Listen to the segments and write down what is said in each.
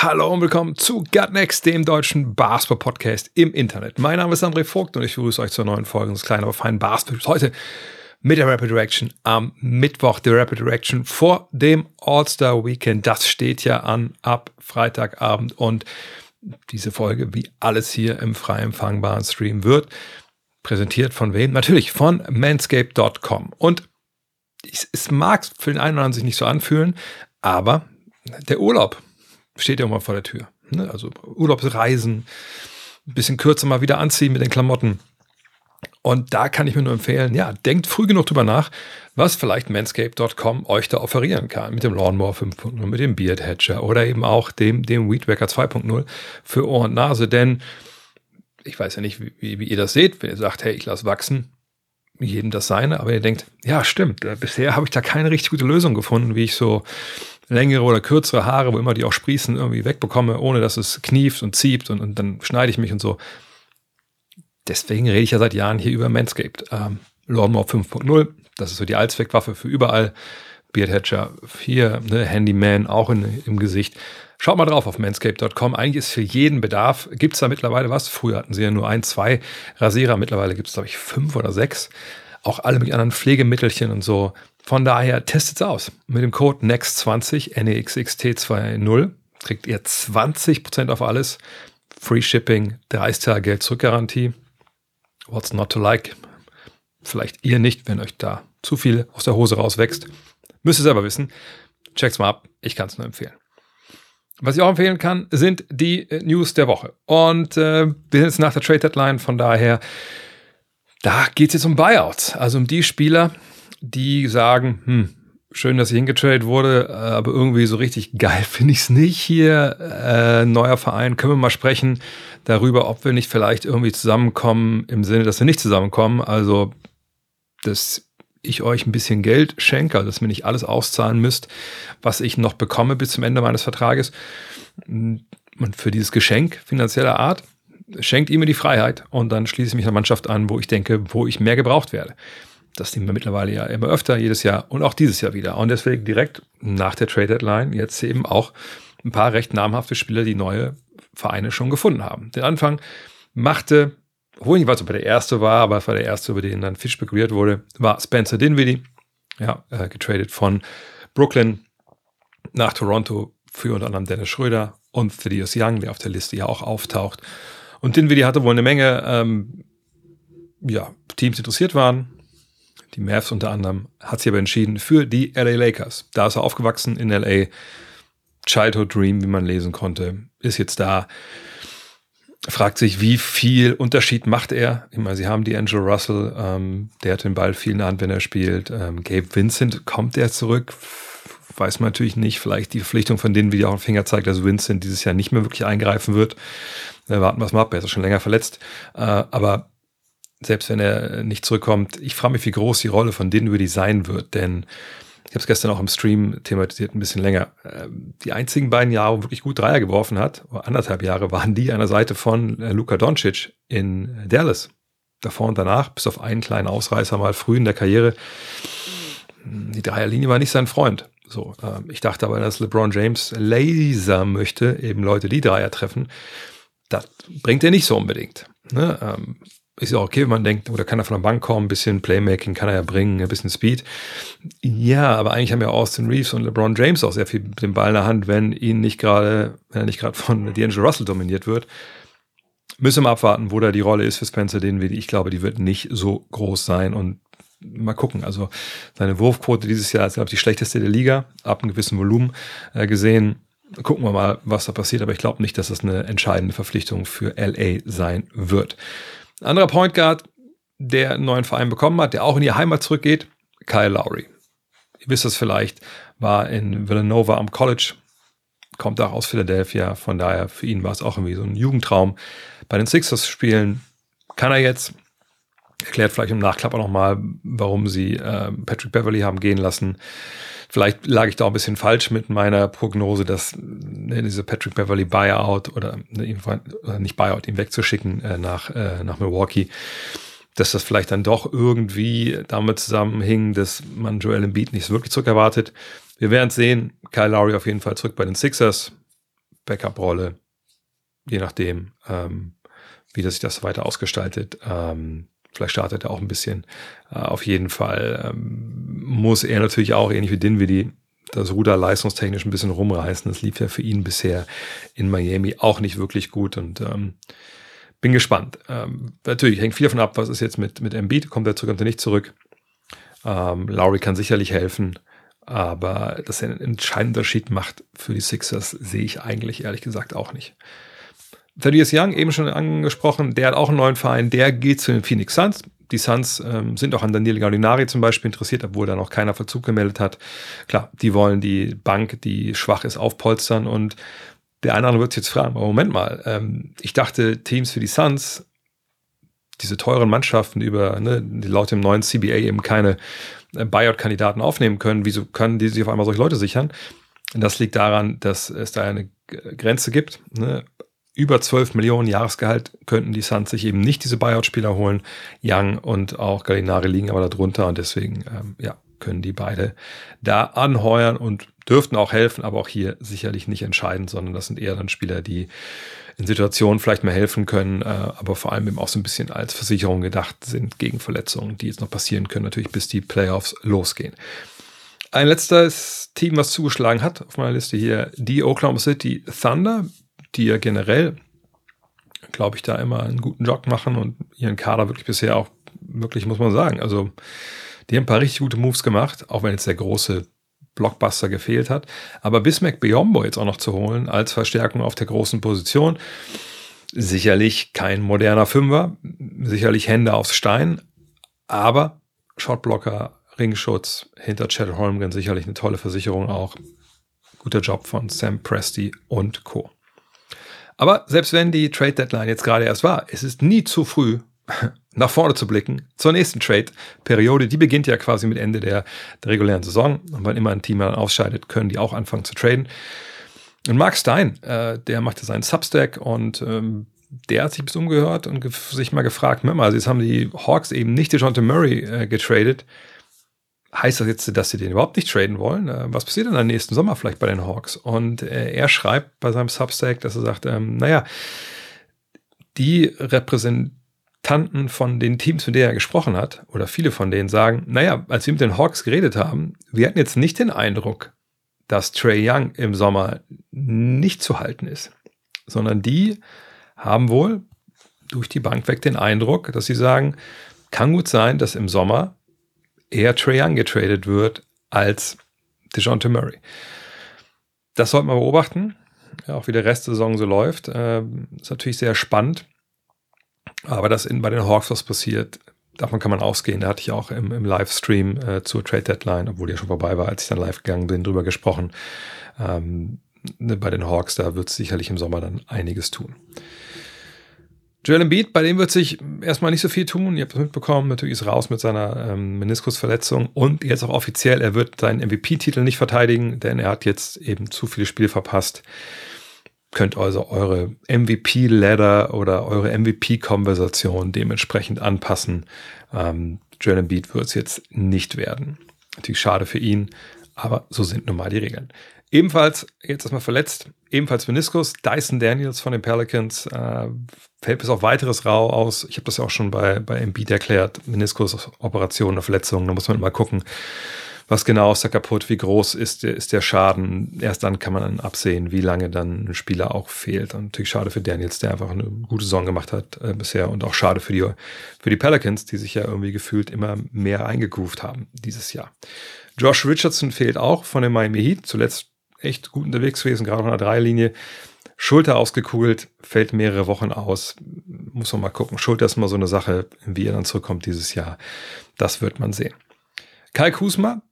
Hallo und willkommen zu Gut Next, dem deutschen Basketball-Podcast im Internet. Mein Name ist André Vogt und ich begrüße euch zur neuen Folge des kleinen, aber feinen Basketballs. Heute mit der Rapid Reaction am Mittwoch, der Rapid Reaction vor dem All-Star Weekend. Das steht ja an ab Freitagabend und diese Folge, wie alles hier im frei empfangbaren Stream wird, präsentiert von wem? Natürlich von manscape.com. Und es mag für den einen oder anderen sich nicht so anfühlen, aber der Urlaub steht ja immer vor der Tür. Ne? Also Urlaubsreisen, ein bisschen kürzer mal wieder anziehen mit den Klamotten. Und da kann ich mir nur empfehlen, ja, denkt früh genug drüber nach, was vielleicht manscape.com euch da offerieren kann. Mit dem Lawnmower 5.0, mit dem Beard Hatcher oder eben auch dem, dem Weed Wacker 2.0 für Ohr und Nase. Denn ich weiß ja nicht, wie, wie ihr das seht, wenn ihr sagt, hey, ich lasse wachsen, jedem das seine, aber ihr denkt, ja, stimmt, bisher habe ich da keine richtig gute Lösung gefunden, wie ich so längere oder kürzere Haare, wo immer die auch sprießen, irgendwie wegbekomme, ohne dass es knieft und zieht und, und dann schneide ich mich und so. Deswegen rede ich ja seit Jahren hier über Manscaped. Ähm, Lawnmower 5.0, das ist so die Allzweckwaffe für überall. Beard Hatcher hier, ne, Handyman auch in, im Gesicht. Schaut mal drauf auf manscaped.com. Eigentlich ist für jeden Bedarf, gibt es da mittlerweile was. Früher hatten sie ja nur ein, zwei Rasierer. Mittlerweile gibt es, glaube ich, fünf oder sechs. Auch alle mit anderen Pflegemittelchen und so. Von daher testet's aus. Mit dem Code NEXT20, NEXXT20, kriegt ihr 20% auf alles. Free Shipping, 30 Tage Geld zurückgarantie. What's not to like? Vielleicht ihr nicht, wenn euch da zu viel aus der Hose rauswächst. Müsst ihr selber wissen. Check's mal ab. Ich kann es nur empfehlen. Was ich auch empfehlen kann, sind die äh, News der Woche. Und äh, wir sind jetzt nach der Trade Deadline, von daher, da geht es jetzt um Buyouts. Also um die Spieler, die sagen, hm, schön, dass ich hingetradet wurde, äh, aber irgendwie so richtig geil finde ich es nicht hier. Äh, neuer Verein, können wir mal sprechen darüber, ob wir nicht vielleicht irgendwie zusammenkommen, im Sinne, dass wir nicht zusammenkommen. Also, dass ich euch ein bisschen Geld schenke, also dass mir nicht alles auszahlen müsst, was ich noch bekomme bis zum Ende meines Vertrages. Und für dieses Geschenk finanzieller Art schenkt ihr mir die Freiheit und dann schließe ich mich einer Mannschaft an, wo ich denke, wo ich mehr gebraucht werde. Das nehmen wir mittlerweile ja immer öfter, jedes Jahr und auch dieses Jahr wieder. Und deswegen direkt nach der Trade Deadline jetzt eben auch ein paar recht namhafte Spieler, die neue Vereine schon gefunden haben. Den Anfang machte obwohl ich nicht weiß, ob er der erste war, aber es war der erste, über den dann viel spekuliert wurde, war Spencer Dinwiddie, ja, äh, getradet von Brooklyn nach Toronto für unter anderem Dennis Schröder und Thaddeus Young, der auf der Liste ja auch auftaucht. Und Dinwiddie hatte wohl eine Menge ähm, ja, Teams interessiert waren. Die Mavs unter anderem hat sich aber entschieden für die LA Lakers. Da ist er aufgewachsen in LA. Childhood Dream, wie man lesen konnte, ist jetzt da fragt sich, wie viel Unterschied macht er? Ich meine, sie haben die Angel Russell, ähm, der hat den Ball viel in der Hand, wenn er spielt. Ähm, Gabe Vincent, kommt er zurück? Weiß man natürlich nicht. Vielleicht die Verpflichtung von denen, wie die auch ein Finger zeigt, dass Vincent dieses Jahr nicht mehr wirklich eingreifen wird. Äh, warten wir es mal ab, er ist schon länger verletzt. Äh, aber selbst wenn er nicht zurückkommt, ich frage mich, wie groß die Rolle von Dinwiddie sein wird, denn ich habe es gestern auch im Stream thematisiert, ein bisschen länger. Ähm, die einzigen beiden Jahre, wo wirklich gut Dreier geworfen hat, anderthalb Jahre, waren die an der Seite von äh, Luka Doncic in Dallas. Davor und danach, bis auf einen kleinen Ausreißer mal früh in der Karriere. Die Dreierlinie war nicht sein Freund. So, ähm, ich dachte aber, dass LeBron James laser möchte, eben Leute, die Dreier treffen. Das bringt er nicht so unbedingt. Ne? Ist ja okay, wenn man denkt, oder kann er von der Bank kommen, ein bisschen Playmaking kann er ja bringen, ein bisschen Speed. Ja, aber eigentlich haben ja Austin Reeves und LeBron James auch sehr viel mit dem Ball in der Hand, wenn ihn nicht gerade, wenn er nicht gerade von D'Angelo Russell dominiert wird. Müssen wir abwarten, wo da die Rolle ist für Spencer Dinwiddie. Ich glaube, die wird nicht so groß sein und mal gucken. Also seine Wurfquote dieses Jahr ist, glaube ich, die schlechteste der Liga, ab einem gewissen Volumen äh, gesehen. Gucken wir mal, was da passiert, aber ich glaube nicht, dass das eine entscheidende Verpflichtung für LA sein wird. Ein anderer Point Guard, der einen neuen Verein bekommen hat, der auch in die Heimat zurückgeht, Kyle Lowry. Ihr wisst es vielleicht, war in Villanova am College, kommt auch aus Philadelphia, von daher für ihn war es auch irgendwie so ein Jugendtraum. Bei den Sixers spielen Kann er jetzt, erklärt vielleicht im Nachklapp auch nochmal, warum sie äh, Patrick Beverly haben gehen lassen. Vielleicht lag ich da auch ein bisschen falsch mit meiner Prognose, dass ne, diese Patrick Beverly Buyout oder ne, nicht Buyout, ihn wegzuschicken äh, nach, äh, nach Milwaukee, dass das vielleicht dann doch irgendwie damit zusammenhing, dass man Joel Embiid nicht so wirklich zurückerwartet. Wir werden es sehen. Kyle Lowry auf jeden Fall zurück bei den Sixers. Backup-Rolle, je nachdem, ähm, wie das sich das weiter ausgestaltet. Ähm, vielleicht startet er auch ein bisschen. Äh, auf jeden Fall ähm, muss er natürlich auch, ähnlich wie Dinwiddie, das Ruder leistungstechnisch ein bisschen rumreißen. Das lief ja für ihn bisher in Miami auch nicht wirklich gut und ähm, bin gespannt. Ähm, natürlich hängt viel davon ab, was ist jetzt mit, mit Embiid, kommt er zurück, kommt er nicht zurück. Ähm, Lowry kann sicherlich helfen, aber dass er einen entscheidenden Unterschied macht für die Sixers, sehe ich eigentlich ehrlich gesagt auch nicht. Thaddeus Young, eben schon angesprochen, der hat auch einen neuen Verein, der geht zu den Phoenix Suns. Die Suns ähm, sind auch an Daniel Gallinari zum Beispiel interessiert, obwohl da noch keiner Verzug gemeldet hat. Klar, die wollen die Bank, die schwach ist, aufpolstern und der eine oder andere wird sich jetzt fragen, aber Moment mal, ähm, ich dachte, Teams für die Suns, diese teuren Mannschaften über, ne, die laut dem neuen CBA eben keine äh, Buyout-Kandidaten aufnehmen können, wieso können die sich auf einmal solche Leute sichern? Und das liegt daran, dass es da eine Grenze gibt. Ne? Über 12 Millionen Jahresgehalt könnten die Suns sich eben nicht diese Buyout-Spieler holen. Young und auch Gallinari liegen aber darunter und deswegen ähm, ja, können die beide da anheuern und dürften auch helfen, aber auch hier sicherlich nicht entscheidend, sondern das sind eher dann Spieler, die in Situationen vielleicht mehr helfen können, äh, aber vor allem eben auch so ein bisschen als Versicherung gedacht sind gegen Verletzungen, die jetzt noch passieren können, natürlich bis die Playoffs losgehen. Ein letztes Team, was zugeschlagen hat auf meiner Liste hier, die Oklahoma City Thunder, die ja generell, glaube ich, da immer einen guten Job machen und ihren Kader wirklich bisher auch wirklich, muss man sagen, also die haben ein paar richtig gute Moves gemacht, auch wenn jetzt der große Blockbuster gefehlt hat. Aber Bismack Biombo jetzt auch noch zu holen als Verstärkung auf der großen Position, sicherlich kein moderner Fünfer, sicherlich Hände aufs Stein, aber Shotblocker, Ringschutz hinter Chad Holmgren sicherlich eine tolle Versicherung auch. Guter Job von Sam Presti und Co. Aber selbst wenn die Trade Deadline jetzt gerade erst war, es ist nie zu früh, nach vorne zu blicken zur nächsten Trade-Periode. Die beginnt ja quasi mit Ende der, der regulären Saison. Und wenn immer ein Team dann ausscheidet, können die auch anfangen zu traden. Und Mark Stein, äh, der machte seinen Substack und ähm, der hat sich bis umgehört und sich mal gefragt, mal, also jetzt haben die Hawks eben nicht DeJounte Murray äh, getradet. Heißt das jetzt, dass sie den überhaupt nicht traden wollen? Äh, was passiert denn am nächsten Sommer vielleicht bei den Hawks? Und äh, er schreibt bei seinem Substack, dass er sagt, ähm, naja, die repräsentieren Tanten von den Teams, mit denen er gesprochen hat, oder viele von denen sagen, naja, als wir mit den Hawks geredet haben, wir hatten jetzt nicht den Eindruck, dass Trey Young im Sommer nicht zu halten ist, sondern die haben wohl durch die Bank weg den Eindruck, dass sie sagen, kann gut sein, dass im Sommer eher Trey Young getradet wird als DeJounte Murray. Das sollte man beobachten, ja, auch wie der Rest der Saison so läuft. Äh, ist natürlich sehr spannend. Aber dass in, bei den Hawks was passiert, davon kann man ausgehen. Da hatte ich auch im, im Livestream äh, zur Trade Deadline, obwohl die ja schon vorbei war, als ich dann live gegangen bin, drüber gesprochen. Ähm, ne, bei den Hawks, da wird es sicherlich im Sommer dann einiges tun. Joel Embiid, bei dem wird sich erstmal nicht so viel tun. Ihr habt es mitbekommen, natürlich ist raus mit seiner ähm, Meniskusverletzung und jetzt auch offiziell, er wird seinen MVP-Titel nicht verteidigen, denn er hat jetzt eben zu viele Spiele verpasst könnt also eure MVP-Ladder oder eure MVP-Konversation dementsprechend anpassen. Ähm, Joel Embiid wird es jetzt nicht werden. Natürlich schade für ihn, aber so sind nun mal die Regeln. Ebenfalls, jetzt erstmal verletzt, ebenfalls Meniskus, Dyson Daniels von den Pelicans, äh, fällt bis auf weiteres rau aus. Ich habe das ja auch schon bei, bei Embiid erklärt, Meniskus, Operationen, Verletzungen, da muss man mal gucken, was genau ist da kaputt, wie groß ist der, ist der Schaden. Erst dann kann man dann absehen, wie lange dann ein Spieler auch fehlt. Und natürlich schade für Daniels, der einfach eine gute Saison gemacht hat äh, bisher und auch schade für die, für die Pelicans, die sich ja irgendwie gefühlt immer mehr eingegroovt haben dieses Jahr. Josh Richardson fehlt auch von dem Miami Heat, zuletzt echt gut unterwegs gewesen, gerade von der Dreilinie. Schulter ausgekugelt, fällt mehrere Wochen aus. Muss man mal gucken. Schulter ist mal so eine Sache, wie er dann zurückkommt dieses Jahr. Das wird man sehen. Kai Kusma,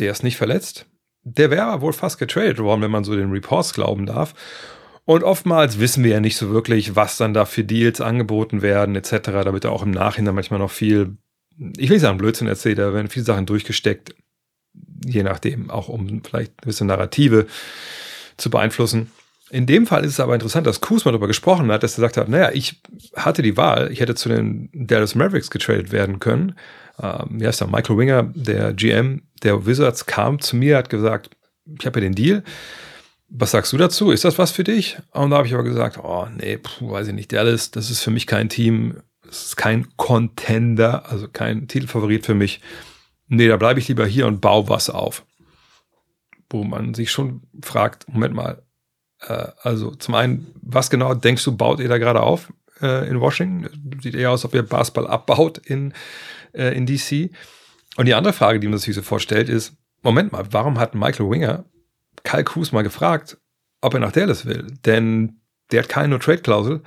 der ist nicht verletzt. Der wäre aber wohl fast getradet worden, wenn man so den Reports glauben darf. Und oftmals wissen wir ja nicht so wirklich, was dann da für Deals angeboten werden, etc. Da wird ja auch im Nachhinein manchmal noch viel, ich will nicht sagen Blödsinn erzählt, da werden viele Sachen durchgesteckt, je nachdem, auch um vielleicht gewisse Narrative zu beeinflussen. In dem Fall ist es aber interessant, dass Kuzma darüber gesprochen hat, dass er gesagt hat, naja, ich hatte die Wahl, ich hätte zu den Dallas Mavericks getradet werden können. Ähm, wie heißt der? Michael Winger, der GM der Wizards, kam zu mir, hat gesagt, ich habe ja den Deal was sagst du dazu? Ist das was für dich? Und da habe ich aber gesagt, oh nee, puh, weiß ich nicht, Dallas, das ist für mich kein Team, das ist kein Contender, also kein Titelfavorit für mich. Nee, da bleibe ich lieber hier und baue was auf. Wo man sich schon fragt, Moment mal, äh, also zum einen, was genau denkst du, baut ihr da gerade auf äh, in Washington? Sieht eher aus, ob ihr Basketball abbaut in, äh, in DC. Und die andere Frage, die man sich so vorstellt, ist, Moment mal, warum hat Michael Winger Kyle Kuz mal gefragt, ob er nach Dallas will. Denn der hat keine No-Trade-Klausel.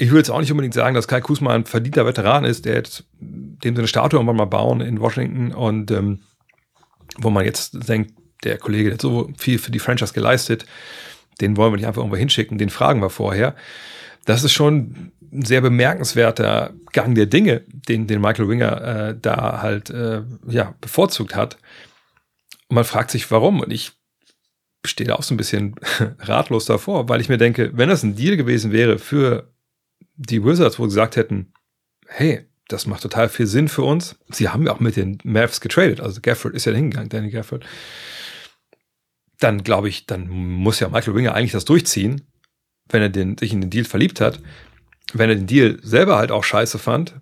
Ich würde jetzt auch nicht unbedingt sagen, dass Kyle Kuzma ein verdienter Veteran ist, der jetzt dem so eine Statue irgendwann mal bauen in Washington und ähm, wo man jetzt denkt, der Kollege der hat so viel für die Franchise geleistet, den wollen wir nicht einfach irgendwo hinschicken, den fragen wir vorher. Das ist schon ein sehr bemerkenswerter Gang der Dinge, den, den Michael Winger äh, da halt äh, ja, bevorzugt hat. Und man fragt sich, warum. Und ich stehe auch so ein bisschen ratlos davor, weil ich mir denke, wenn das ein Deal gewesen wäre für die Wizards, wo sie gesagt hätten, hey, das macht total viel Sinn für uns. Sie haben ja auch mit den Mavs getradet, also Gafford ist ja hingegangen, Danny Gafford. Dann glaube ich, dann muss ja Michael Winger eigentlich das durchziehen, wenn er den, sich in den Deal verliebt hat. Wenn er den Deal selber halt auch scheiße fand,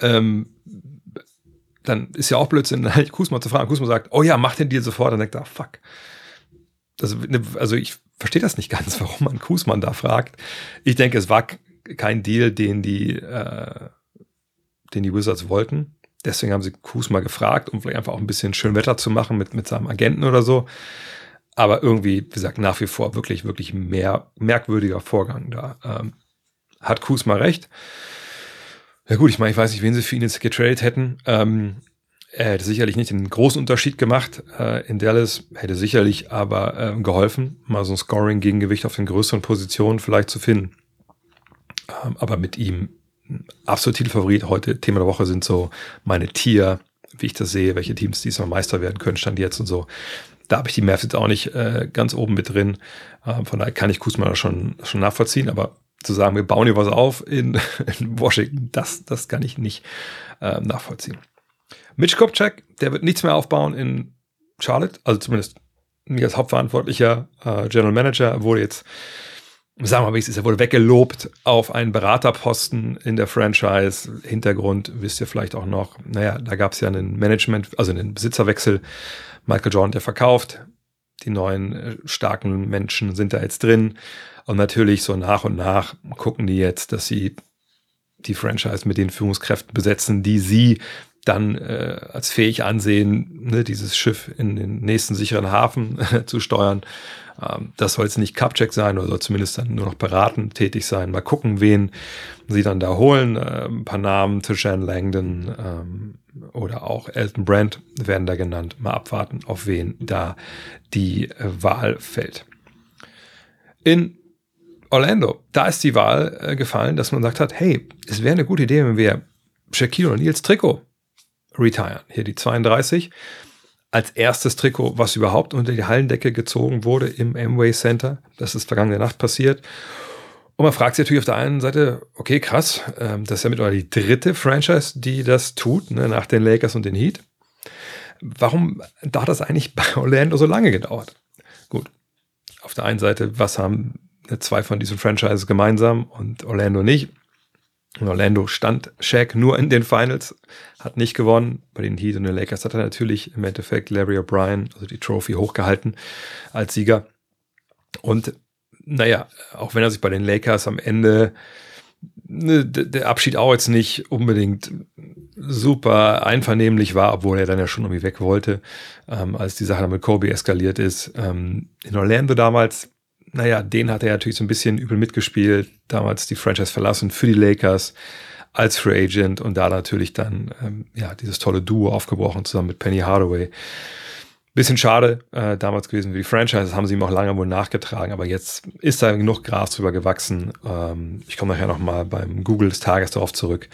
ähm, dann ist ja auch Blödsinn, halt Kusma zu fragen. Kusma sagt, oh ja, mach den Deal sofort. Dann denkt er, fuck also, ne, also ich verstehe das nicht ganz, warum man Kusmann da fragt. Ich denke, es war kein Deal, den die, äh, den die Wizards wollten. Deswegen haben sie Kusma gefragt, um vielleicht einfach auch ein bisschen schön Wetter zu machen mit, mit seinem Agenten oder so. Aber irgendwie, wie gesagt, nach wie vor wirklich, wirklich mehr merkwürdiger Vorgang da. Ähm, hat Kusma recht? Ja gut, ich meine, ich weiß nicht, wen sie für ihn jetzt getradet hätten. Ähm, er hätte sicherlich nicht den großen Unterschied gemacht äh, in Dallas, hätte sicherlich aber äh, geholfen, mal so ein Scoring-Gegengewicht auf den größeren Positionen vielleicht zu finden. Ähm, aber mit ihm absolut Titelfavorit. Heute Thema der Woche sind so meine Tier, wie ich das sehe, welche Teams diesmal Meister werden können, stand jetzt und so. Da habe ich die Mavs jetzt auch nicht äh, ganz oben mit drin. Ähm, von daher kann ich Kusma schon, schon nachvollziehen, aber zu sagen, wir bauen hier was auf in, in Washington, das, das kann ich nicht äh, nachvollziehen. Mitch Kopchak, der wird nichts mehr aufbauen in Charlotte, also zumindest nicht als hauptverantwortlicher äh, General Manager. Er wurde jetzt, sagen wir mal, er wurde weggelobt auf einen Beraterposten in der Franchise. Hintergrund wisst ihr vielleicht auch noch. Naja, da gab es ja einen Management, also einen Besitzerwechsel. Michael Jordan, der verkauft. Die neuen äh, starken Menschen sind da jetzt drin. Und natürlich so nach und nach gucken die jetzt, dass sie die Franchise mit den Führungskräften besetzen, die sie dann äh, als fähig ansehen, ne, dieses Schiff in den nächsten sicheren Hafen zu steuern. Ähm, das soll jetzt nicht Cupcheck sein oder soll zumindest dann nur noch beratend tätig sein. Mal gucken, wen sie dann da holen. Äh, ein paar Namen, Tishan Langdon ähm, oder auch Elton Brand werden da genannt. Mal abwarten, auf wen da die äh, Wahl fällt. In Orlando, da ist die Wahl äh, gefallen, dass man sagt hat, hey, es wäre eine gute Idee, wenn wir Shaquille O'Neals Trikot retiren. Hier die 32. Als erstes Trikot, was überhaupt unter die Hallendecke gezogen wurde im Amway Center. Das ist vergangene Nacht passiert. Und man fragt sich natürlich auf der einen Seite, okay, krass, ähm, das ist ja mittlerweile die dritte Franchise, die das tut, ne, nach den Lakers und den Heat. Warum da das eigentlich bei Orlando so lange gedauert? Gut, auf der einen Seite, was haben zwei von diesen Franchises gemeinsam und Orlando nicht? In Orlando stand Shaq nur in den Finals, hat nicht gewonnen. Bei den Heat und den Lakers hat er natürlich im Endeffekt Larry O'Brien, also die Trophy, hochgehalten als Sieger. Und naja, auch wenn er sich bei den Lakers am Ende ne, der Abschied auch jetzt nicht unbedingt super einvernehmlich war, obwohl er dann ja schon irgendwie weg wollte, ähm, als die Sache mit Kobe eskaliert ist. Ähm, in Orlando damals naja, den hat er natürlich so ein bisschen übel mitgespielt, damals die Franchise verlassen für die Lakers als Free Agent und da natürlich dann ähm, ja dieses tolle Duo aufgebrochen zusammen mit Penny Hardaway. Bisschen schade äh, damals gewesen für die Franchise, das haben sie ihm auch lange wohl nachgetragen, aber jetzt ist da genug Gras drüber gewachsen. Ähm, ich komme nachher nochmal beim Google des Tages darauf zurück.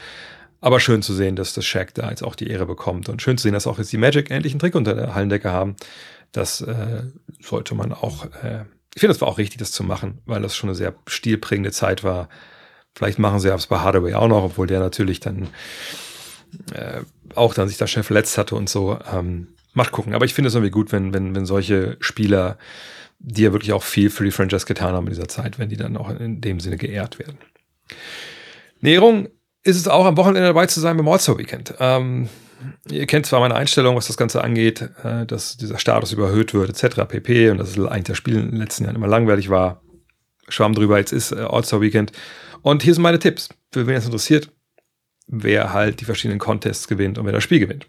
Aber schön zu sehen, dass das Shaq da jetzt auch die Ehre bekommt und schön zu sehen, dass auch jetzt die Magic endlich einen Trick unter der Hallendecke haben. Das äh, sollte man auch, äh, ich finde, das war auch richtig, das zu machen, weil das schon eine sehr stilprägende Zeit war. Vielleicht machen sie es bei Hardaway auch noch, obwohl der natürlich dann äh, auch dann sich da schnell verletzt hatte und so. Ähm, macht gucken. Aber ich finde es irgendwie gut, wenn, wenn, wenn solche Spieler, die ja wirklich auch viel für die Franchise getan haben in dieser Zeit, wenn die dann auch in dem Sinne geehrt werden. Näherung ist es auch am Wochenende dabei zu sein beim All-Star Weekend. Ähm, ihr kennt zwar meine Einstellung, was das Ganze angeht, äh, dass dieser Status überhöht wird, etc. pp. Und dass es eigentlich das Spiel in den letzten Jahren immer langweilig war. Schwamm drüber, jetzt ist äh, All-Star Weekend. Und hier sind meine Tipps, für wen es interessiert, wer halt die verschiedenen Contests gewinnt und wer das Spiel gewinnt.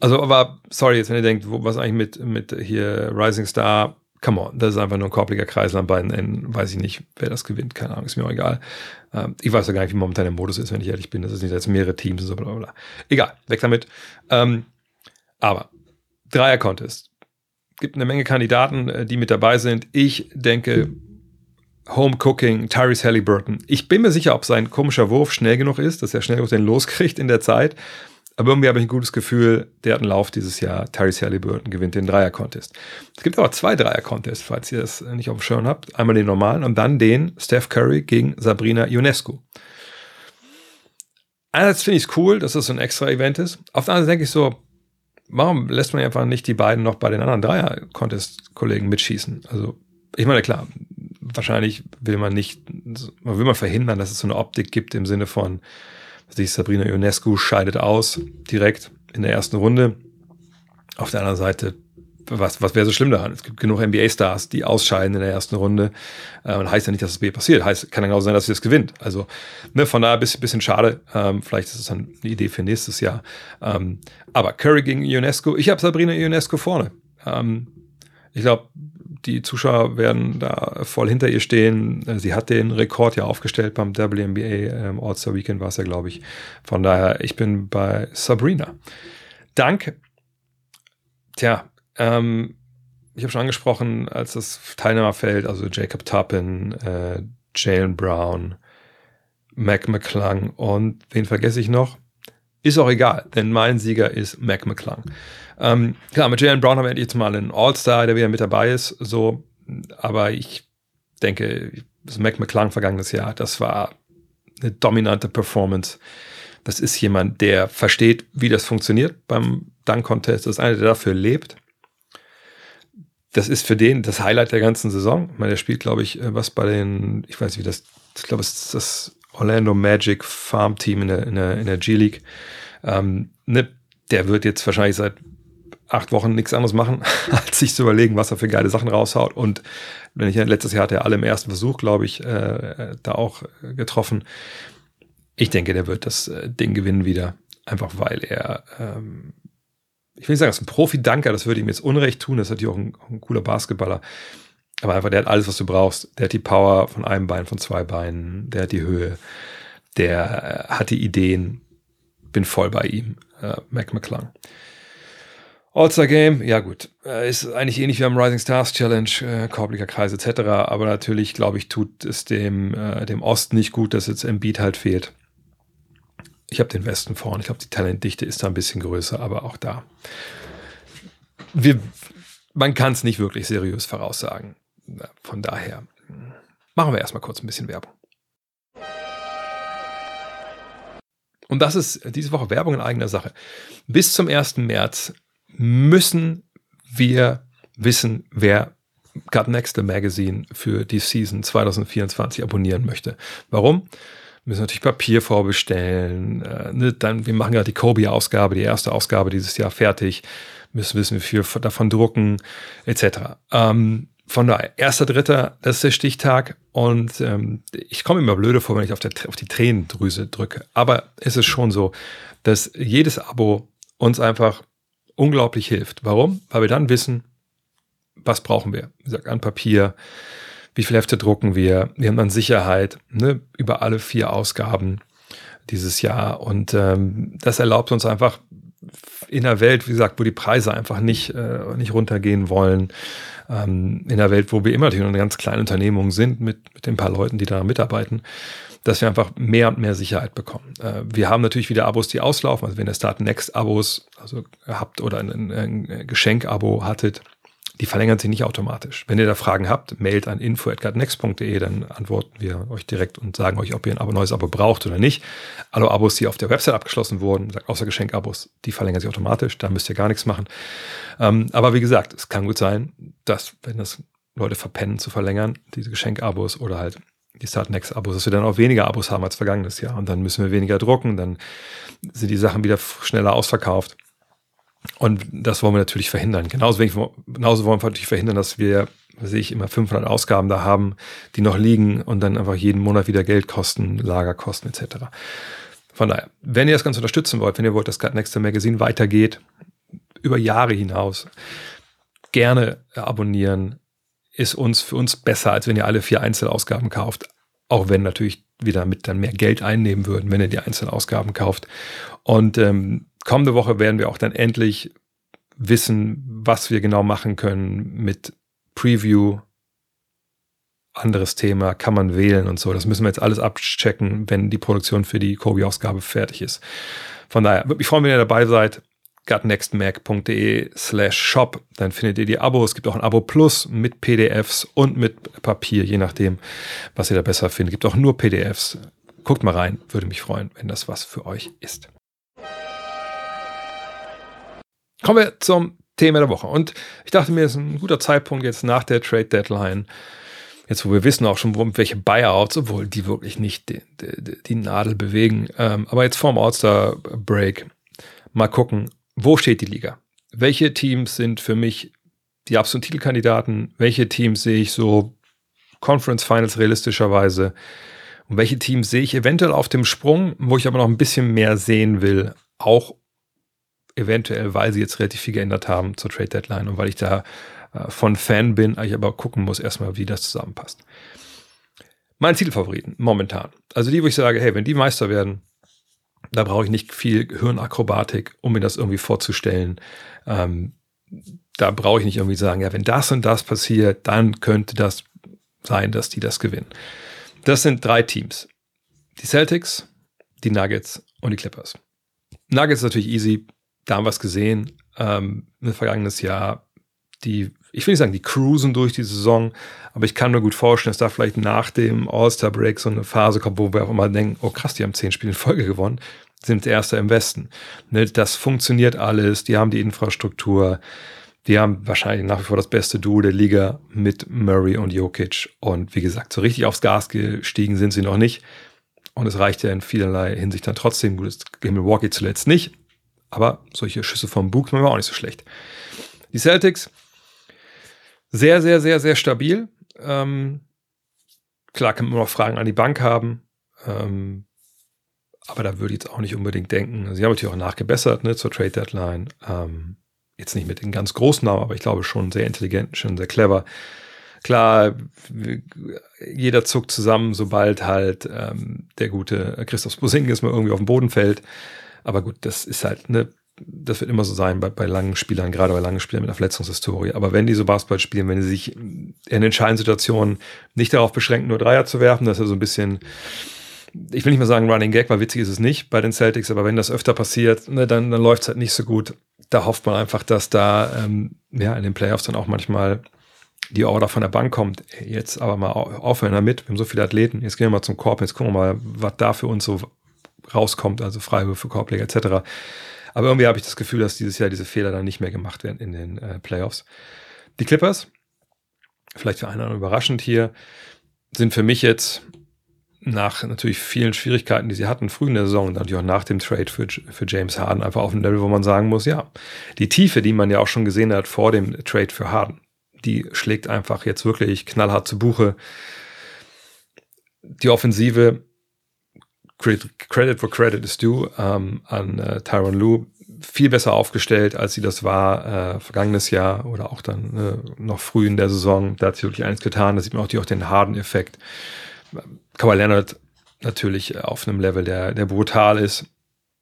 Also, aber sorry, jetzt wenn ihr denkt, wo, was eigentlich mit, mit hier Rising Star, come on, das ist einfach nur ein korbliger Kreisel an beiden Enden, weiß ich nicht, wer das gewinnt, keine Ahnung, ist mir auch egal. Ähm, ich weiß ja gar nicht, wie momentan der Modus ist, wenn ich ehrlich bin, das ist nicht jetzt mehrere Teams und so, bla, bla. Egal, weg damit. Ähm, aber, Dreier-Contest. Gibt eine Menge Kandidaten, äh, die mit dabei sind. Ich denke, Home Cooking, Tyrese Halliburton. Ich bin mir sicher, ob sein komischer Wurf schnell genug ist, dass er schnell genug den loskriegt in der Zeit. Aber irgendwie habe ich ein gutes Gefühl, der hat einen Lauf dieses Jahr. Tyrese Halliburton gewinnt den Dreier-Contest. Es gibt aber zwei Dreier-Contests, falls ihr das nicht auf dem Schirm habt. Einmal den normalen und dann den Steph Curry gegen Sabrina Ionescu. Einerseits finde ich es cool, dass das so ein extra Event ist. Auf der anderen Seite denke ich so, warum lässt man einfach nicht die beiden noch bei den anderen Dreier-Contest-Kollegen mitschießen? Also, ich meine, klar, wahrscheinlich will man nicht, will man verhindern, dass es so eine Optik gibt im Sinne von, die Sabrina Ionescu scheidet aus, direkt in der ersten Runde. Auf der anderen Seite, was, was wäre so schlimm daran? Es gibt genug NBA-Stars, die ausscheiden in der ersten Runde. Äh, und heißt ja nicht, dass es B passiert. Heißt, kann ja genau sein, dass sie das gewinnt. Also, ne, von daher ein bisschen, bisschen schade. Ähm, vielleicht ist es dann eine Idee für nächstes Jahr. Ähm, aber Curry gegen Ionescu. Ich habe Sabrina Ionescu vorne. Ähm, ich glaube, die Zuschauer werden da voll hinter ihr stehen. Äh, sie hat den Rekord ja aufgestellt beim WNBA ähm, All-Star Weekend war es ja, glaube ich. Von daher, ich bin bei Sabrina. Dank. Tja, ähm, ich habe schon angesprochen, als das Teilnehmerfeld, also Jacob Toppin, äh, Jalen Brown, Mac McClung und wen vergesse ich noch? Ist auch egal, denn mein Sieger ist Mac McClung. Ähm, klar, mit Jalen Brown haben wir jetzt mal einen All-Star, der wieder mit dabei ist, so, aber ich denke, das Mac McClung vergangenes Jahr, das war eine dominante Performance. Das ist jemand, der versteht, wie das funktioniert beim Dunk Contest. Das ist einer, der dafür lebt. Das ist für den das Highlight der ganzen Saison. Ich meine, der spielt, glaube ich, äh, was bei den, ich weiß nicht, wie das, ich glaube, es ist das Orlando Magic Farm Team in der, in der, in der G-League. Ähm, ne, der wird jetzt wahrscheinlich seit acht Wochen nichts anderes machen, als sich zu überlegen, was er für geile Sachen raushaut. Und wenn ich letztes Jahr hat er alle im ersten Versuch, glaube ich, äh, da auch getroffen. Ich denke, der wird das äh, Ding gewinnen wieder. Einfach weil er, ähm, ich will nicht sagen, er ist ein Profi-Danker, das würde ihm jetzt Unrecht tun, das ist natürlich auch ein, auch ein cooler Basketballer. Aber einfach, der hat alles, was du brauchst. Der hat die Power von einem Bein, von zwei Beinen, der hat die Höhe, der äh, hat die Ideen. Bin voll bei ihm, äh, Mac McClung. All-Star Game, ja gut, äh, ist eigentlich ähnlich wie am Rising Stars Challenge, äh, Korbliger Kreis etc. Aber natürlich, glaube ich, tut es dem, äh, dem Osten nicht gut, dass jetzt Embiid halt fehlt. Ich habe den Westen vorne. Ich glaube, die Talentdichte ist da ein bisschen größer, aber auch da. Wir, man kann es nicht wirklich seriös voraussagen. Von daher machen wir erstmal kurz ein bisschen Werbung. Und das ist diese Woche Werbung in eigener Sache. Bis zum 1. März müssen wir wissen, wer Got Next the Magazine für die Season 2024 abonnieren möchte. Warum? Wir müssen natürlich Papier vorbestellen. Äh, ne? Dann, wir machen ja die Kobe-Ausgabe, die erste Ausgabe dieses Jahr fertig. Müssen wissen, wie viel davon drucken, etc. Ähm, von daher, erster, dritter, das ist der Stichtag. Und ähm, ich komme immer blöde vor, wenn ich auf, der, auf die Tränendrüse drücke. Aber es ist schon so, dass jedes Abo uns einfach unglaublich hilft. Warum? Weil wir dann wissen, was brauchen wir. Wie gesagt, an Papier, wie viele Hefte drucken wir. Wir haben dann Sicherheit ne, über alle vier Ausgaben dieses Jahr. Und ähm, das erlaubt uns einfach, in einer Welt, wie gesagt, wo die Preise einfach nicht, äh, nicht runtergehen wollen, ähm, in einer Welt, wo wir immer natürlich eine ganz kleine Unternehmung sind mit, mit den paar Leuten, die da mitarbeiten, dass wir einfach mehr und mehr Sicherheit bekommen. Äh, wir haben natürlich wieder Abos, die auslaufen. Also wenn ihr Start Next Abos also habt oder ein, ein Geschenk-Abo hattet, die verlängern sich nicht automatisch. Wenn ihr da Fragen habt, mailt an info.gutnext.de, dann antworten wir euch direkt und sagen euch, ob ihr ein neues Abo braucht oder nicht. Alle Abos, die auf der Website abgeschlossen wurden, außer Geschenkabos, die verlängern sich automatisch, da müsst ihr gar nichts machen. Ähm, aber wie gesagt, es kann gut sein, dass, wenn das Leute verpennen zu verlängern, diese Geschenkabos oder halt die Startnext-Abos, dass wir dann auch weniger Abos haben als vergangenes Jahr. Und dann müssen wir weniger drucken, dann sind die Sachen wieder schneller ausverkauft. Und das wollen wir natürlich verhindern. Genauso, wenig, genauso wollen wir natürlich verhindern, dass wir, sehe ich, immer 500 Ausgaben da haben, die noch liegen und dann einfach jeden Monat wieder Geld kosten, Lagerkosten etc. Von daher, wenn ihr das Ganze unterstützen wollt, wenn ihr wollt, dass gerade Next Magazine weitergeht, über Jahre hinaus, gerne abonnieren, ist uns für uns besser, als wenn ihr alle vier Einzelausgaben kauft. Auch wenn natürlich wieder mit dann mehr Geld einnehmen würden, wenn ihr die Einzelausgaben kauft. Und ähm, kommende Woche werden wir auch dann endlich wissen, was wir genau machen können mit Preview. Anderes Thema, kann man wählen und so. Das müssen wir jetzt alles abchecken, wenn die Produktion für die Kobi-Ausgabe fertig ist. Von daher, würde mich freuen, wenn ihr dabei seid gutnextmac.de slash shop. Dann findet ihr die Abos. Es gibt auch ein Abo Plus mit PDFs und mit Papier, je nachdem, was ihr da besser findet. Es gibt auch nur PDFs. Guckt mal rein, würde mich freuen, wenn das was für euch ist. Kommen wir zum Thema der Woche. Und ich dachte mir, es ist ein guter Zeitpunkt jetzt nach der Trade Deadline. Jetzt, wo wir wissen auch schon, welche Buyouts, obwohl die wirklich nicht die, die, die Nadel bewegen. Ähm, aber jetzt vorm All-Star Break mal gucken, wo steht die Liga? Welche Teams sind für mich die absoluten Titelkandidaten? Welche Teams sehe ich so Conference Finals realistischerweise? Und welche Teams sehe ich eventuell auf dem Sprung, wo ich aber noch ein bisschen mehr sehen will? Auch eventuell, weil sie jetzt relativ viel geändert haben zur Trade Deadline und weil ich da äh, von Fan bin, ich aber gucken muss erstmal, wie das zusammenpasst. Mein Titelfavoriten momentan. Also die, wo ich sage, hey, wenn die Meister werden, da brauche ich nicht viel Hirnakrobatik, um mir das irgendwie vorzustellen. Ähm, da brauche ich nicht irgendwie sagen, ja, wenn das und das passiert, dann könnte das sein, dass die das gewinnen. Das sind drei Teams. Die Celtics, die Nuggets und die Clippers. Nuggets ist natürlich easy. Da haben wir es gesehen. Ähm, Im vergangenes Jahr. Die, ich will nicht sagen, die cruisen durch die Saison, aber ich kann mir gut vorstellen, dass da vielleicht nach dem All-Star-Break so eine Phase kommt, wo wir auch immer denken, oh krass, die haben zehn Spiele in Folge gewonnen, sind Erster im Westen. Ne, das funktioniert alles, die haben die Infrastruktur, die haben wahrscheinlich nach wie vor das beste Duo der Liga mit Murray und Jokic. Und wie gesagt, so richtig aufs Gas gestiegen sind sie noch nicht. Und es reicht ja in vielerlei Hinsicht dann trotzdem. Gut, das Milwaukee zuletzt nicht. Aber solche Schüsse vom Bug waren auch nicht so schlecht. Die Celtics, sehr, sehr, sehr, sehr stabil. Ähm, klar kann man noch Fragen an die Bank haben. Ähm, aber da würde ich jetzt auch nicht unbedingt denken. Sie haben natürlich auch nachgebessert ne, zur Trade Deadline. Ähm, jetzt nicht mit den ganz großen Namen, aber ich glaube schon sehr intelligent, schon sehr clever. Klar, jeder zuckt zusammen, sobald halt ähm, der gute Christoph Posingis mal irgendwie auf den Boden fällt. Aber gut, das ist halt, ne, das wird immer so sein bei, bei langen Spielern, gerade bei langen Spielern mit einer Verletzungshistorie. Aber wenn die so Basketball spielen, wenn sie sich in entscheidenden Situationen nicht darauf beschränken, nur Dreier zu werfen, dass er so ein bisschen, ich will nicht mal sagen Running Gag, weil witzig ist es nicht bei den Celtics, aber wenn das öfter passiert, ne, dann, dann läuft es halt nicht so gut. Da hofft man einfach, dass da ähm, ja, in den Playoffs dann auch manchmal die Order von der Bank kommt. Jetzt aber mal aufhören damit. Wir haben so viele Athleten. Jetzt gehen wir mal zum Korb. Jetzt gucken wir mal, was da für uns so rauskommt. Also Freiwürfe, Korbleger etc. Aber irgendwie habe ich das Gefühl, dass dieses Jahr diese Fehler dann nicht mehr gemacht werden in den äh, Playoffs. Die Clippers, vielleicht für einen überraschend hier, sind für mich jetzt nach natürlich vielen Schwierigkeiten, die sie hatten, früh in der Saison und natürlich auch nach dem Trade für, für James Harden, einfach auf einem Level, wo man sagen muss, ja, die Tiefe, die man ja auch schon gesehen hat vor dem Trade für Harden, die schlägt einfach jetzt wirklich knallhart zu Buche. Die Offensive Credit for Credit is due ähm, an äh, Tyron Lue viel besser aufgestellt, als sie das war äh, vergangenes Jahr oder auch dann äh, noch früh in der Saison. Da hat sie wirklich eins getan. Da sieht man auch, die, auch den Harden-Effekt. Kawhi Leonard natürlich auf einem Level, der, der brutal ist.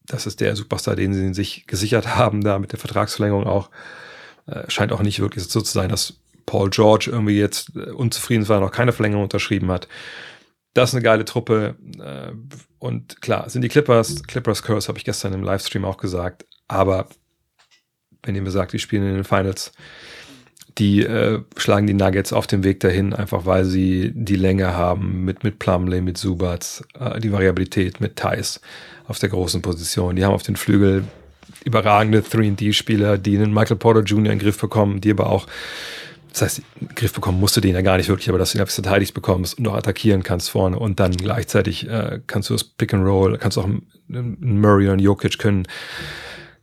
das ist der Superstar, den sie sich gesichert haben, da mit der Vertragsverlängerung auch. Äh, scheint auch nicht wirklich so zu sein, dass Paul George irgendwie jetzt äh, unzufrieden war, noch keine Verlängerung unterschrieben hat. Das ist eine geile Truppe. Äh, und klar, sind die Clippers, Clippers Curse, habe ich gestern im Livestream auch gesagt. Aber wenn ihr mir sagt, die spielen in den Finals, die äh, schlagen die Nuggets auf dem Weg dahin, einfach weil sie die Länge haben mit, mit Plumley, mit Subats, äh, die Variabilität mit Thais auf der großen Position. Die haben auf den Flügel überragende 3D-Spieler, die einen Michael Porter Jr. in den Griff bekommen, die aber auch, das heißt, den Griff bekommen musst du den ja gar nicht wirklich, aber dass du ihn verteidigt bekommst und noch attackieren kannst vorne und dann gleichzeitig äh, kannst du das Pick and Roll, kannst auch einen Murray und Jokic können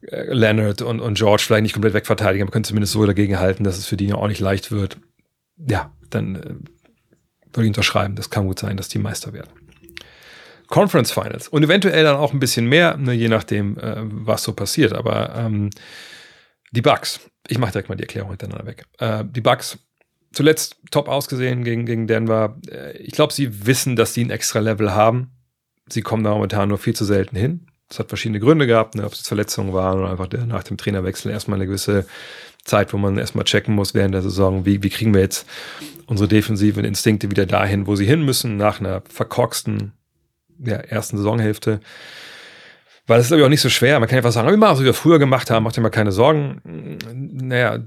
äh, Leonard und, und George vielleicht nicht komplett wegverteidigen, aber können zumindest so dagegen halten, dass es für die auch nicht leicht wird. Ja, dann äh, würde ich unterschreiben, das kann gut sein, dass die Meister werden. Conference Finals und eventuell dann auch ein bisschen mehr, ne, je nachdem, äh, was so passiert. Aber ähm, die Bucks, ich mache direkt mal die Erklärung hintereinander weg. Äh, die Bucks, zuletzt top ausgesehen gegen, gegen Denver. Äh, ich glaube, sie wissen, dass sie ein extra Level haben. Sie kommen da momentan nur viel zu selten hin. Das hat verschiedene Gründe gehabt, ne, ob es Verletzungen waren oder einfach der, nach dem Trainerwechsel erstmal eine gewisse Zeit, wo man erstmal checken muss während der Saison, wie, wie kriegen wir jetzt unsere defensiven Instinkte wieder dahin, wo sie hin müssen, nach einer verkorksten ja, ersten Saisonhälfte. Weil das ist, ich, auch nicht so schwer. Man kann einfach sagen, wir machen, was wir früher gemacht haben, macht dir mal keine Sorgen. Naja,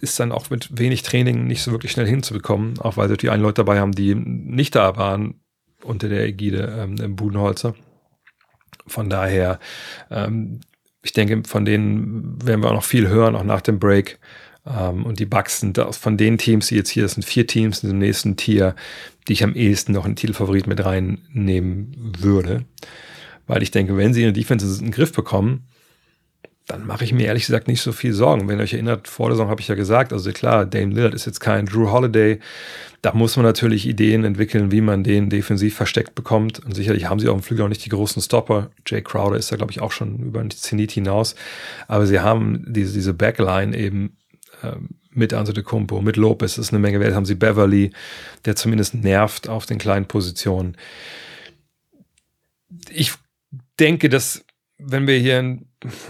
ist dann auch mit wenig Training nicht so wirklich schnell hinzubekommen, auch weil sie die einen Leute dabei haben, die nicht da waren unter der Ägide ähm, Budenholzer. Von daher, ähm, ich denke, von denen werden wir auch noch viel hören, auch nach dem Break. Ähm, und die Bucks sind von den Teams, die jetzt hier, sind vier Teams in dem nächsten Tier, die ich am ehesten noch einen Titelfavorit mit reinnehmen würde. Weil ich denke, wenn sie in der Defense in den Griff bekommen, dann mache ich mir ehrlich gesagt nicht so viel Sorgen. Wenn ihr euch erinnert, vor der Saison habe ich ja gesagt, also klar, Dame Lillard ist jetzt kein Drew Holiday. Da muss man natürlich Ideen entwickeln, wie man den defensiv versteckt bekommt. Und sicherlich haben sie auch im Flügel auch nicht die großen Stopper. Jay Crowder ist da, glaube ich, auch schon über den Zenit hinaus. Aber sie haben diese, diese Backline eben ähm, mit Antetokounmpo, mit Lopez ist eine Menge Wert. Haben sie Beverly, der zumindest nervt auf den kleinen Positionen. Ich denke, dass wenn wir hier in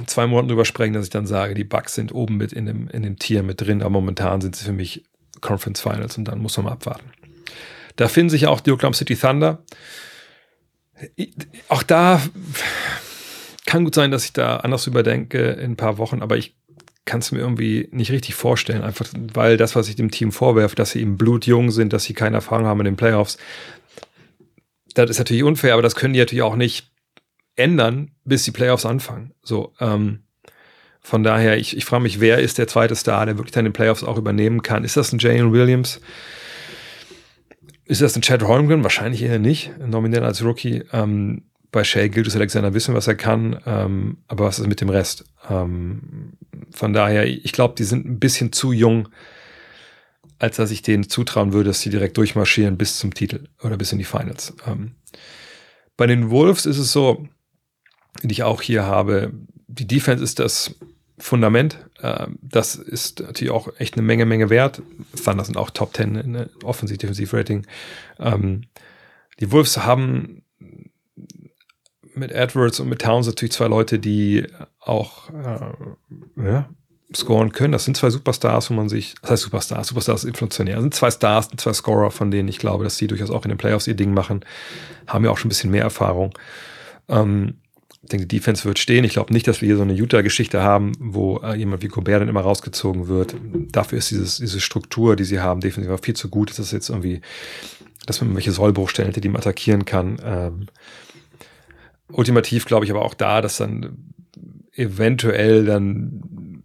zwei Monaten drüber sprechen, dass ich dann sage, die Bugs sind oben mit in dem, in dem Tier mit drin, aber momentan sind sie für mich Conference Finals und dann muss man mal abwarten. Da finden sich auch die Oklahoma City Thunder. Auch da kann gut sein, dass ich da anders überdenke in ein paar Wochen, aber ich kann es mir irgendwie nicht richtig vorstellen. Einfach weil das, was ich dem Team vorwerfe, dass sie eben blutjung sind, dass sie keine Erfahrung haben in den Playoffs, das ist natürlich unfair, aber das können die natürlich auch nicht ändern, bis die Playoffs anfangen. So, ähm, von daher, ich, ich frage mich, wer ist der zweite Star, der wirklich dann den Playoffs auch übernehmen kann? Ist das ein Jalen Williams? Ist das ein Chad Holmgren? Wahrscheinlich eher nicht, nominell als Rookie. Ähm, bei Shea gilt es Alexander wissen, was er kann, ähm, aber was ist mit dem Rest? Ähm, von daher, ich glaube, die sind ein bisschen zu jung, als dass ich denen zutrauen würde, dass sie direkt durchmarschieren bis zum Titel oder bis in die Finals. Ähm, bei den Wolves ist es so, die ich auch hier habe, die Defense ist das Fundament. Äh, das ist natürlich auch echt eine Menge, Menge wert. Thunder sind auch Top 10 in Offensiv-Defensiv-Rating. Ähm, die Wolves haben mit Edwards und mit Towns natürlich zwei Leute, die auch äh, ja, scoren können. Das sind zwei Superstars, wo man sich, das heißt Superstars, Superstars inflationär. Das sind zwei Stars, zwei Scorer, von denen ich glaube, dass sie durchaus auch in den Playoffs ihr Ding machen. Haben ja auch schon ein bisschen mehr Erfahrung. Ähm, ich denke, die Defense wird stehen. Ich glaube nicht, dass wir hier so eine Utah-Geschichte haben, wo äh, jemand wie Gobert dann immer rausgezogen wird. Dafür ist dieses, diese Struktur, die sie haben, definitiv viel zu gut. Das ist jetzt irgendwie, dass man welche Sollbruchstellen hätte, die man attackieren kann. Ähm, ultimativ glaube ich aber auch da, dass dann eventuell dann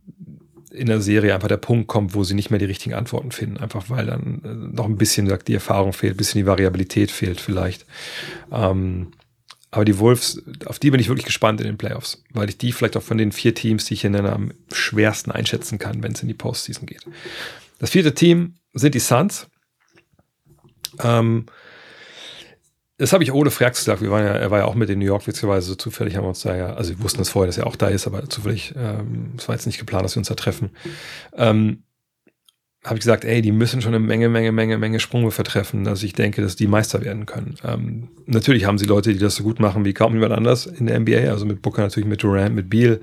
in der Serie einfach der Punkt kommt, wo sie nicht mehr die richtigen Antworten finden. Einfach weil dann äh, noch ein bisschen sagt, die Erfahrung fehlt, ein bisschen die Variabilität fehlt vielleicht. Ähm, aber die Wolves, auf die bin ich wirklich gespannt in den Playoffs, weil ich die vielleicht auch von den vier Teams, die ich hier nenne, am schwersten einschätzen kann, wenn es in die Postseason geht. Das vierte Team sind die Suns. Ähm, das habe ich ohne Frax gesagt. Wir waren ja, er war ja auch mit in New York, witzigerweise so zufällig haben wir uns da ja, also wir wussten es vorher, dass er auch da ist, aber zufällig, ähm, es war jetzt nicht geplant, dass wir uns da treffen. Ähm, habe ich gesagt, ey, die müssen schon eine Menge, Menge, Menge, Menge Sprungwürfe treffen, dass ich denke, dass die Meister werden können. Ähm, natürlich haben sie Leute, die das so gut machen wie kaum jemand anders in der NBA, also mit Booker natürlich, mit Durant, mit Beal.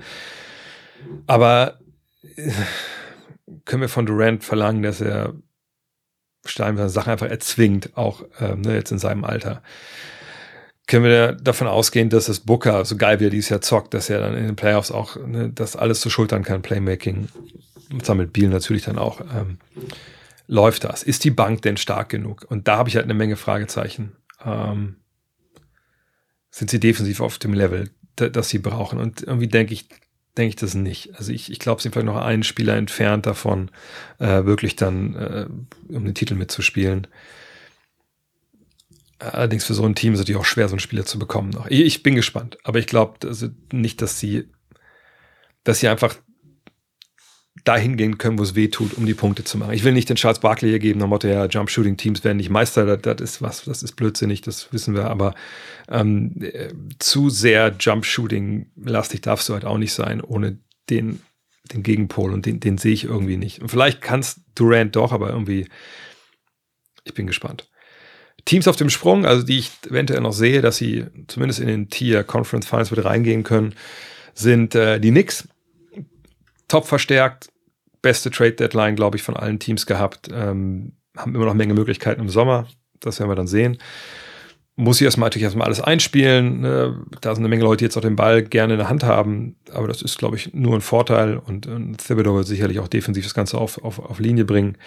Aber äh, können wir von Durant verlangen, dass er Stein Sachen einfach erzwingt, auch ähm, ne, jetzt in seinem Alter. Können wir davon ausgehen, dass das Booker, so geil wie er dieses Jahr zockt, dass er dann in den Playoffs auch ne, das alles zu schultern kann, Playmaking, sammelt Biel natürlich dann auch. Ähm, läuft das? Ist die Bank denn stark genug? Und da habe ich halt eine Menge Fragezeichen. Ähm, sind sie defensiv auf dem Level, das sie brauchen? Und irgendwie denke ich, denke ich das nicht. Also ich, ich glaube, sie sind vielleicht noch einen Spieler entfernt davon, äh, wirklich dann äh, um den Titel mitzuspielen. Allerdings für so ein Team ist es natürlich auch schwer, so einen Spieler zu bekommen noch. Ich, bin gespannt, aber ich glaube also nicht, dass sie, dass sie einfach dahin gehen können, wo es weh tut, um die Punkte zu machen. Ich will nicht den Charles Barkley hier geben, nach Motto, ja, Jump Shooting Teams werden nicht Meister, das, das ist was, das ist blödsinnig, das wissen wir, aber ähm, äh, zu sehr Jump Shooting lastig darfst du halt auch nicht sein, ohne den, den Gegenpol und den, den sehe ich irgendwie nicht. Und vielleicht kann es Durant doch, aber irgendwie, ich bin gespannt. Teams auf dem Sprung, also die ich eventuell noch sehe, dass sie zumindest in den Tier Conference Finals mit reingehen können, sind äh, die Knicks. Top verstärkt, beste Trade Deadline, glaube ich, von allen Teams gehabt. Ähm, haben immer noch Menge Möglichkeiten im Sommer. Das werden wir dann sehen. Muss ich erstmal natürlich erstmal alles einspielen. Ne? Da sind eine Menge Leute, jetzt auch den Ball gerne in der Hand haben. Aber das ist, glaube ich, nur ein Vorteil. Und, und Thibodeau wird sicherlich auch defensiv das Ganze auf, auf, auf Linie bringen.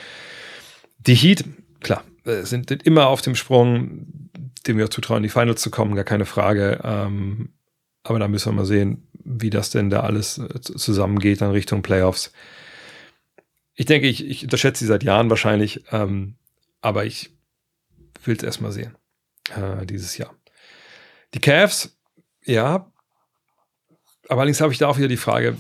Die Heat, klar, sind immer auf dem Sprung, dem wir zutrauen, in die Finals zu kommen, gar keine Frage. Ähm, aber da müssen wir mal sehen, wie das denn da alles äh, zusammengeht dann Richtung Playoffs ich denke, ich, ich unterschätze sie seit Jahren wahrscheinlich, ähm, aber ich will es erstmal sehen äh, dieses Jahr. Die Cavs, ja, aber allerdings habe ich da auch wieder die Frage,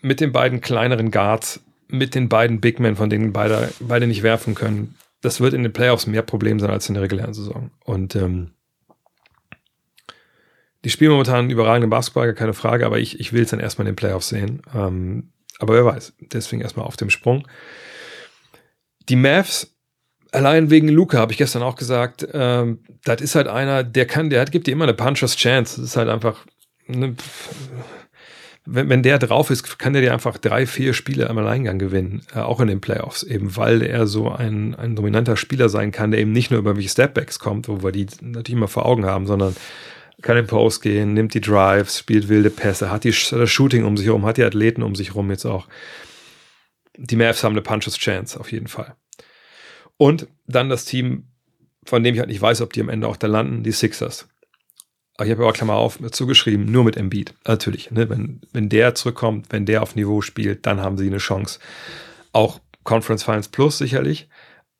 mit den beiden kleineren Guards, mit den beiden Big Men, von denen beide, beide nicht werfen können, das wird in den Playoffs mehr Problem sein als in der regulären Saison. Und ähm, die spielen momentan überragenden Basketball, keine Frage, aber ich, ich will es dann erstmal in den Playoffs sehen. Ähm, aber wer weiß, deswegen erstmal auf dem Sprung. Die Mavs, allein wegen Luca, habe ich gestern auch gesagt, ähm, das ist halt einer, der kann, der hat, gibt dir immer eine Puncher's Chance. Das ist halt einfach, ne, wenn, wenn der drauf ist, kann der dir einfach drei, vier Spiele am Alleingang gewinnen, äh, auch in den Playoffs, eben weil er so ein, ein dominanter Spieler sein kann, der eben nicht nur über welche Stepbacks kommt, wo wir die natürlich immer vor Augen haben, sondern kann in Post gehen, nimmt die Drives, spielt wilde Pässe, hat die, das Shooting um sich herum, hat die Athleten um sich herum jetzt auch. Die Mavs haben eine Punches Chance, auf jeden Fall. Und dann das Team, von dem ich halt nicht weiß, ob die am Ende auch da landen, die Sixers. Aber ich habe auch Klammer auf zugeschrieben, nur mit Embiid. Natürlich, ne? wenn, wenn der zurückkommt, wenn der auf Niveau spielt, dann haben sie eine Chance. Auch Conference Finals Plus sicherlich.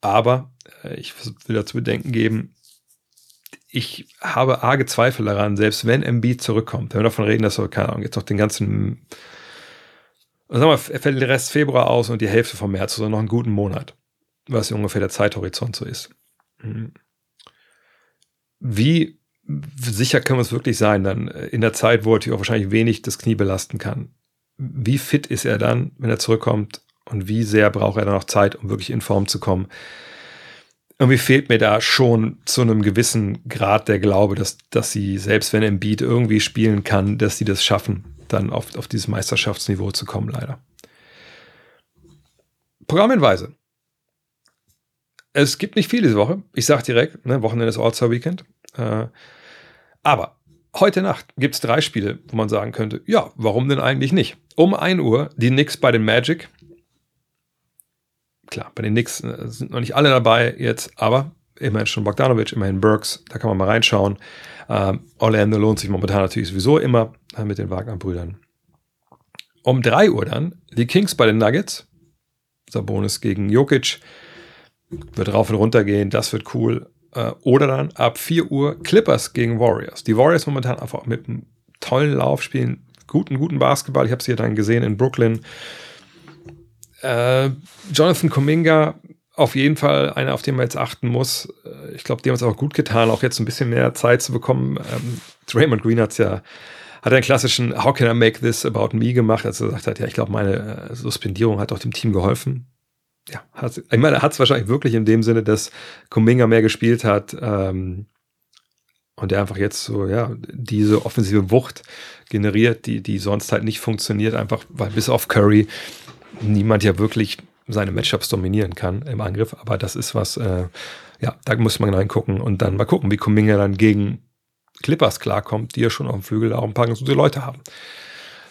Aber äh, ich will dazu bedenken geben, ich habe arge Zweifel daran, selbst wenn MB zurückkommt, wenn wir davon reden, dass so, keine Ahnung, jetzt noch den ganzen, sagen wir, er fällt den Rest Februar aus und die Hälfte vom März, also noch einen guten Monat, was ungefähr der Zeithorizont so ist. Mhm. Wie sicher können wir es wirklich sein, dann in der Zeit, wo er auch wahrscheinlich wenig das Knie belasten kann? Wie fit ist er dann, wenn er zurückkommt? Und wie sehr braucht er dann noch Zeit, um wirklich in Form zu kommen? irgendwie fehlt mir da schon zu einem gewissen Grad der Glaube, dass, dass sie, selbst wenn Embiid irgendwie spielen kann, dass sie das schaffen, dann auf, auf dieses Meisterschaftsniveau zu kommen, leider. Programmhinweise. Es gibt nicht viel diese Woche. Ich sage direkt, ne, Wochenende ist All-Star-Weekend. Äh, aber heute Nacht gibt es drei Spiele, wo man sagen könnte, ja, warum denn eigentlich nicht? Um 1 Uhr die Knicks bei den Magic klar, bei den Knicks äh, sind noch nicht alle dabei jetzt, aber immerhin schon Bogdanovic, immerhin Burks, da kann man mal reinschauen. Ähm, Orlando lohnt sich momentan natürlich sowieso immer äh, mit den Wagner-Brüdern. Um 3 Uhr dann die Kings bei den Nuggets. Sabonis gegen Jokic. Wird rauf und runter gehen, das wird cool. Äh, oder dann ab 4 Uhr Clippers gegen Warriors. Die Warriors momentan einfach mit einem tollen Lauf spielen, guten, guten Basketball. Ich habe sie dann gesehen in Brooklyn. Äh, Jonathan Kuminga auf jeden Fall einer, auf den man jetzt achten muss. Äh, ich glaube, die haben es auch gut getan, auch jetzt ein bisschen mehr Zeit zu bekommen. Ähm, Draymond Green hat ja hat einen klassischen How can I make this about me gemacht, als er gesagt hat, ja, ich glaube, meine äh, Suspendierung hat auch dem Team geholfen. Ja, hat, ich meine, er hat es wahrscheinlich wirklich in dem Sinne, dass Kuminga mehr gespielt hat ähm, und er einfach jetzt so, ja, diese offensive Wucht generiert, die, die sonst halt nicht funktioniert, einfach weil bis auf Curry niemand ja wirklich seine Matchups dominieren kann im Angriff. Aber das ist was, äh, ja, da muss man reingucken und dann mal gucken, wie Kuminga dann gegen Clippers klarkommt, die ja schon auf dem Flügel auch ein paar ganz gute Leute haben.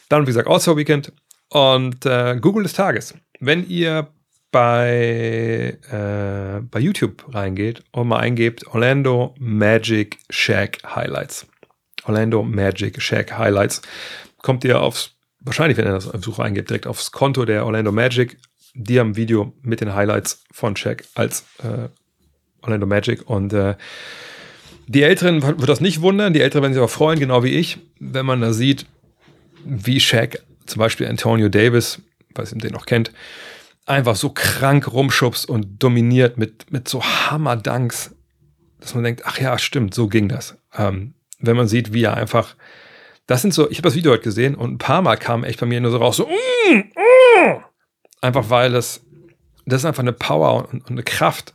Dann, wie gesagt, All-Star Weekend und äh, Google des Tages. Wenn ihr bei, äh, bei YouTube reingeht und mal eingebt Orlando Magic Shack Highlights. Orlando Magic Shack Highlights. Kommt ihr aufs, wahrscheinlich, wenn ihr das auf Suche eingebt, direkt aufs Konto der Orlando Magic. Die haben ein Video mit den Highlights von Shaq als äh, Orlando Magic und äh, die Älteren wird das nicht wundern, die Älteren werden sich aber freuen, genau wie ich, wenn man da sieht, wie Shaq, zum Beispiel Antonio Davis, weiß ihr den noch kennt, einfach so krank rumschubst und dominiert mit, mit so Hammer-Dunks, dass man denkt, ach ja, stimmt, so ging das. Ähm, wenn man sieht, wie er einfach, das sind so, ich habe das Video heute gesehen und ein paar Mal kam echt bei mir nur so raus, so, mm, mm, einfach weil das, das ist einfach eine Power und, und eine Kraft,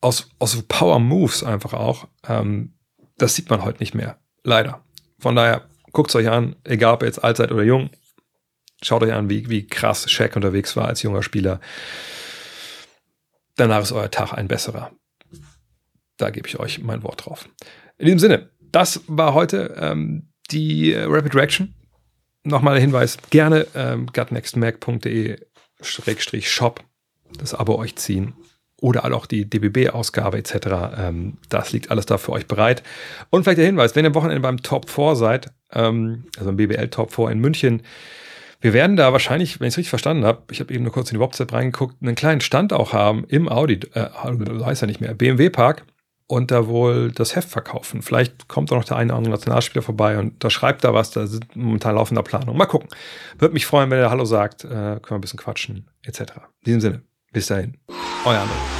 aus, aus Power Moves einfach auch. Ähm, das sieht man heute nicht mehr. Leider. Von daher, guckt es euch an, egal ob ihr jetzt alt seid oder jung. Schaut euch an, wie, wie krass Shaq unterwegs war als junger Spieler. Danach ist euer Tag ein besserer. Da gebe ich euch mein Wort drauf. In diesem Sinne, das war heute ähm, die Rapid Reaction. Nochmal der Hinweis, gerne ähm, gutnextmac.de-shop das Abo euch ziehen oder auch die DBB-Ausgabe etc. Ähm, das liegt alles da für euch bereit. Und vielleicht der Hinweis, wenn ihr am Wochenende beim Top 4 seid, ähm, also im BBL Top 4 in München, wir werden da wahrscheinlich, wenn ich es richtig verstanden habe, ich habe eben nur kurz in die Website reingeguckt, einen kleinen Stand auch haben im Audi, äh, heißt ja nicht mehr, BMW Park und da wohl das Heft verkaufen. Vielleicht kommt auch noch der eine oder andere Nationalspieler vorbei und da schreibt da was, da sind momentan laufender Planung. Mal gucken. Würde mich freuen, wenn er Hallo sagt, äh, können wir ein bisschen quatschen, etc. In diesem Sinne, bis dahin. Euer André.